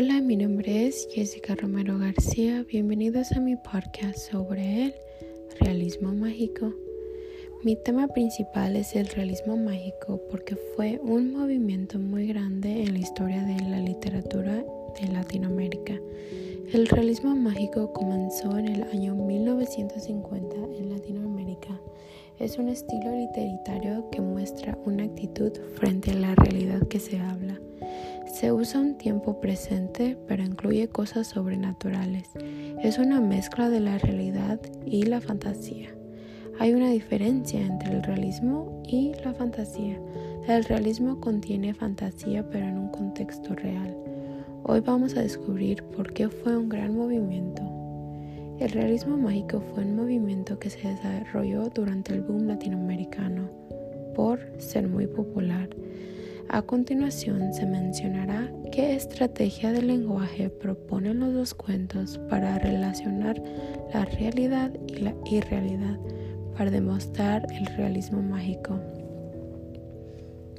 Hola, mi nombre es Jessica Romero García. Bienvenidos a mi podcast sobre el realismo mágico. Mi tema principal es el realismo mágico porque fue un movimiento muy grande en la historia de la literatura de Latinoamérica. El realismo mágico comenzó en el año 1950 en Latinoamérica. Es un estilo literario que muestra una actitud frente a la realidad que se habla. Se usa un tiempo presente, pero incluye cosas sobrenaturales. Es una mezcla de la realidad y la fantasía. Hay una diferencia entre el realismo y la fantasía. El realismo contiene fantasía, pero en un contexto real. Hoy vamos a descubrir por qué fue un gran movimiento. El realismo mágico fue un movimiento que se desarrolló durante el boom latinoamericano por ser muy popular. A continuación se mencionará qué estrategia de lenguaje proponen los dos cuentos para relacionar la realidad y la irrealidad para demostrar el realismo mágico.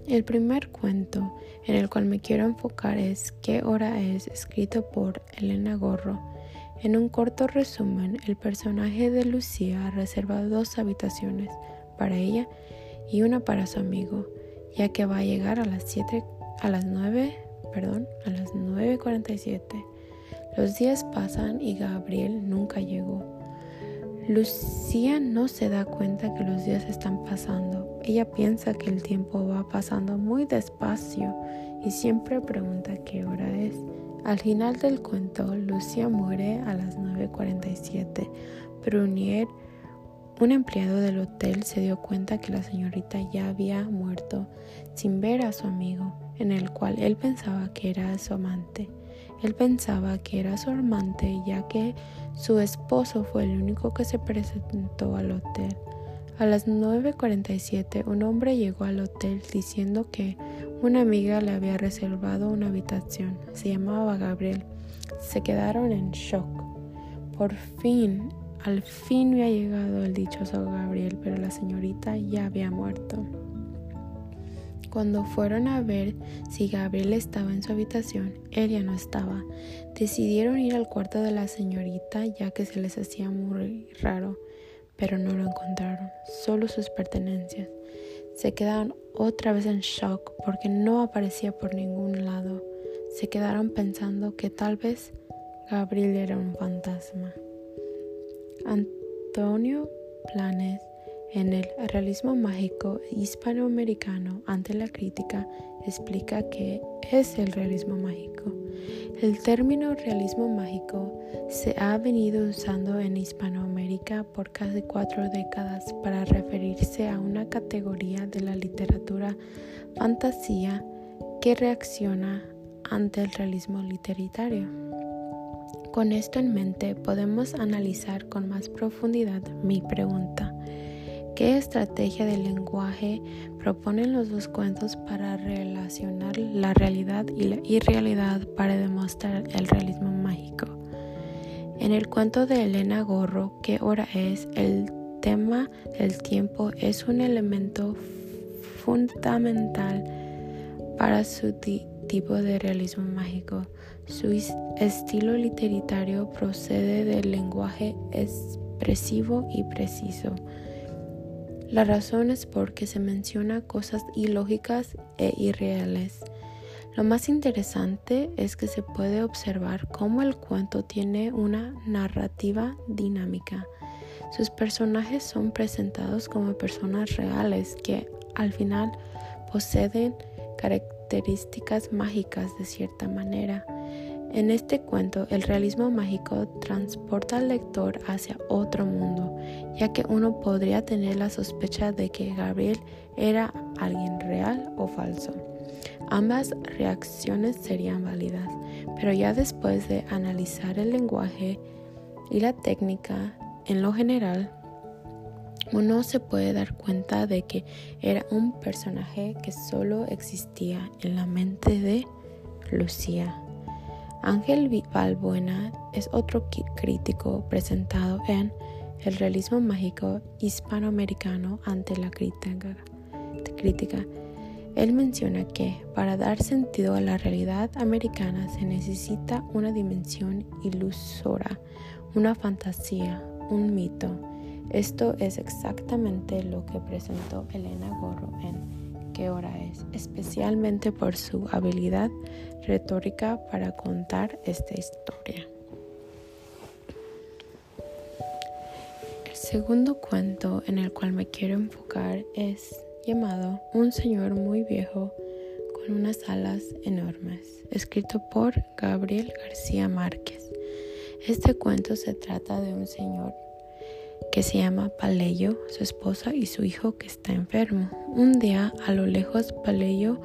El primer cuento en el cual me quiero enfocar es ¿Qué hora es? escrito por Elena Gorro. En un corto resumen, el personaje de Lucía reserva dos habitaciones para ella y una para su amigo, ya que va a llegar a las 7 a las 9, perdón, a las 9:47. Los días pasan y Gabriel nunca llegó. Lucía no se da cuenta que los días están pasando. Ella piensa que el tiempo va pasando muy despacio y siempre pregunta qué hora es. Al final del cuento, Lucía muere a las 9.47. Brunier, un empleado del hotel, se dio cuenta que la señorita ya había muerto sin ver a su amigo, en el cual él pensaba que era su amante. Él pensaba que era su amante ya que su esposo fue el único que se presentó al hotel. A las 9.47 un hombre llegó al hotel diciendo que una amiga le había reservado una habitación. Se llamaba Gabriel. Se quedaron en shock. Por fin, al fin había llegado el dichoso Gabriel, pero la señorita ya había muerto. Cuando fueron a ver si Gabriel estaba en su habitación, él ya no estaba. Decidieron ir al cuarto de la señorita ya que se les hacía muy raro, pero no lo encontraron, solo sus pertenencias. Se quedaron otra vez en shock porque no aparecía por ningún lado. Se quedaron pensando que tal vez Gabriel era un fantasma. Antonio Planes en el realismo mágico hispanoamericano ante la crítica explica qué es el realismo mágico. El término realismo mágico se ha venido usando en Hispanoamérica por casi cuatro décadas para referirse a una categoría de la literatura fantasía que reacciona ante el realismo literario. Con esto en mente podemos analizar con más profundidad mi pregunta. ¿Qué estrategia de lenguaje proponen los dos cuentos para relacionar la realidad y la irrealidad para demostrar el realismo mágico? En el cuento de Elena Gorro, ¿qué hora es? El tema del tiempo es un elemento fundamental para su tipo de realismo mágico. Su estilo literario procede del lenguaje expresivo y preciso la razón es porque se menciona cosas ilógicas e irreales. Lo más interesante es que se puede observar cómo el cuento tiene una narrativa dinámica. Sus personajes son presentados como personas reales que al final poseen características mágicas de cierta manera. En este cuento, el realismo mágico transporta al lector hacia otro mundo, ya que uno podría tener la sospecha de que Gabriel era alguien real o falso. Ambas reacciones serían válidas, pero ya después de analizar el lenguaje y la técnica en lo general, uno se puede dar cuenta de que era un personaje que solo existía en la mente de Lucía. Ángel Balbuena es otro crítico presentado en El realismo mágico hispanoamericano ante la crítica. Él menciona que para dar sentido a la realidad americana se necesita una dimensión ilusora, una fantasía, un mito. Esto es exactamente lo que presentó Elena Gorro en ¿Qué hora es? especialmente por su habilidad retórica para contar esta historia. El segundo cuento en el cual me quiero enfocar es llamado Un señor muy viejo con unas alas enormes, escrito por Gabriel García Márquez. Este cuento se trata de un señor que se llama Paleyo, su esposa y su hijo que está enfermo. Un día a lo lejos Paleyo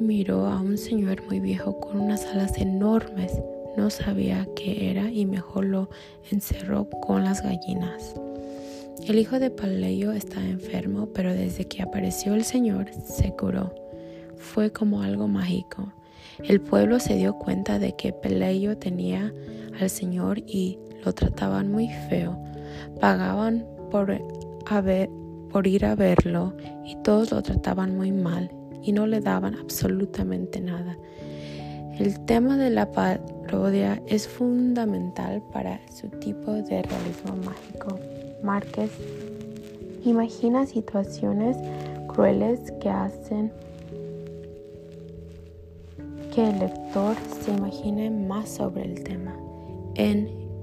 miró a un señor muy viejo con unas alas enormes. No sabía qué era y mejor lo encerró con las gallinas. El hijo de Paleyo estaba enfermo, pero desde que apareció el Señor se curó. Fue como algo mágico. El pueblo se dio cuenta de que Peleyo tenía al Señor y lo trataban muy feo. Pagaban por, por ir a verlo y todos lo trataban muy mal y no le daban absolutamente nada. El tema de la parodia es fundamental para su tipo de realismo mágico. Márquez imagina situaciones crueles que hacen que el lector se imagine más sobre el tema.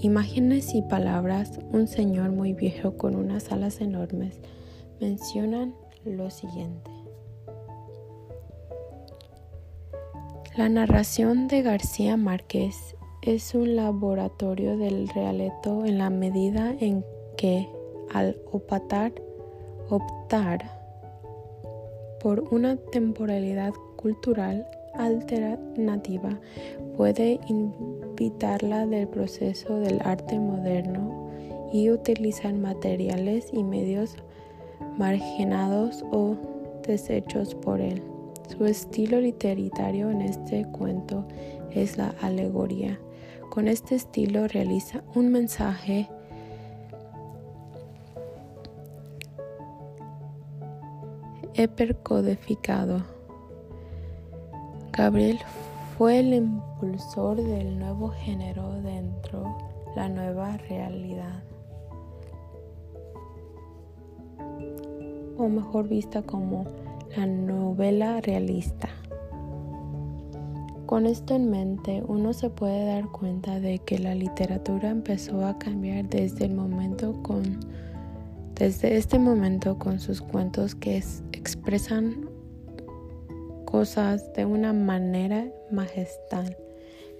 Imágenes y Palabras, un señor muy viejo con unas alas enormes mencionan lo siguiente. La narración de García Márquez es un laboratorio del realeto en la medida en que al optar, optar por una temporalidad cultural alternativa puede invitarla del proceso del arte moderno y utilizar materiales y medios marginados o deshechos por él. Su estilo literario en este cuento es la alegoría. Con este estilo realiza un mensaje hipercodificado. Gabriel fue el impulsor del nuevo género dentro la nueva realidad, o mejor vista como la novela realista. Con esto en mente, uno se puede dar cuenta de que la literatura empezó a cambiar desde el momento con desde este momento con sus cuentos que expresan cosas de una manera magistral.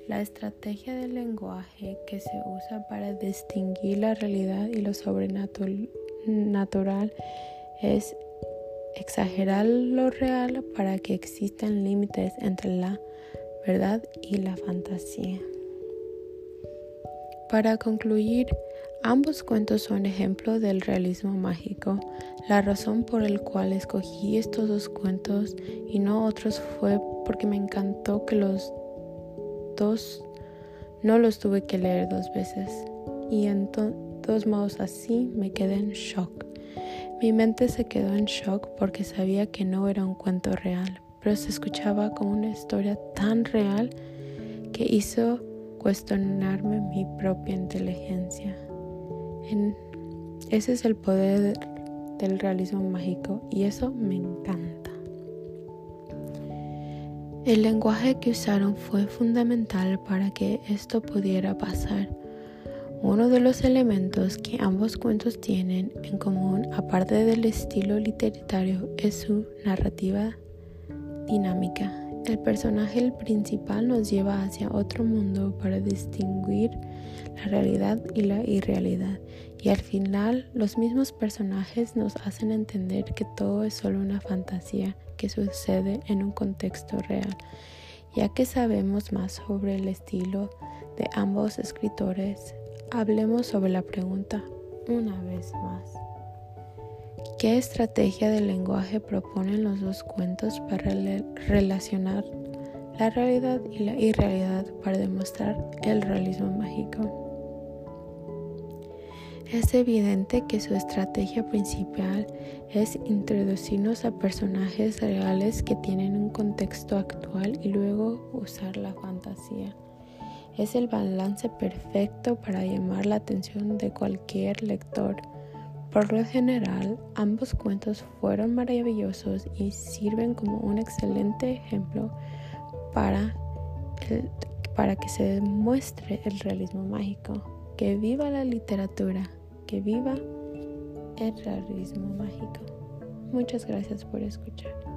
La estrategia del lenguaje que se usa para distinguir la realidad y lo sobrenatural es exagerar lo real para que existan límites entre la verdad y la fantasía. Para concluir, Ambos cuentos son ejemplos del realismo mágico. La razón por la cual escogí estos dos cuentos y no otros fue porque me encantó que los dos no los tuve que leer dos veces. Y en todos modos así me quedé en shock. Mi mente se quedó en shock porque sabía que no era un cuento real, pero se escuchaba como una historia tan real que hizo cuestionarme mi propia inteligencia ese es el poder del realismo mágico y eso me encanta. El lenguaje que usaron fue fundamental para que esto pudiera pasar. Uno de los elementos que ambos cuentos tienen en común, aparte del estilo literario, es su narrativa dinámica. El personaje principal nos lleva hacia otro mundo para distinguir la realidad y la irrealidad. Y al final los mismos personajes nos hacen entender que todo es solo una fantasía que sucede en un contexto real. Ya que sabemos más sobre el estilo de ambos escritores, hablemos sobre la pregunta una vez más. ¿Qué estrategia de lenguaje proponen los dos cuentos para relacionar la realidad y la irrealidad para demostrar el realismo mágico? Es evidente que su estrategia principal es introducirnos a personajes reales que tienen un contexto actual y luego usar la fantasía. Es el balance perfecto para llamar la atención de cualquier lector. Por lo general, ambos cuentos fueron maravillosos y sirven como un excelente ejemplo para, para que se demuestre el realismo mágico. Que viva la literatura que viva el realismo mágico. Muchas gracias por escuchar.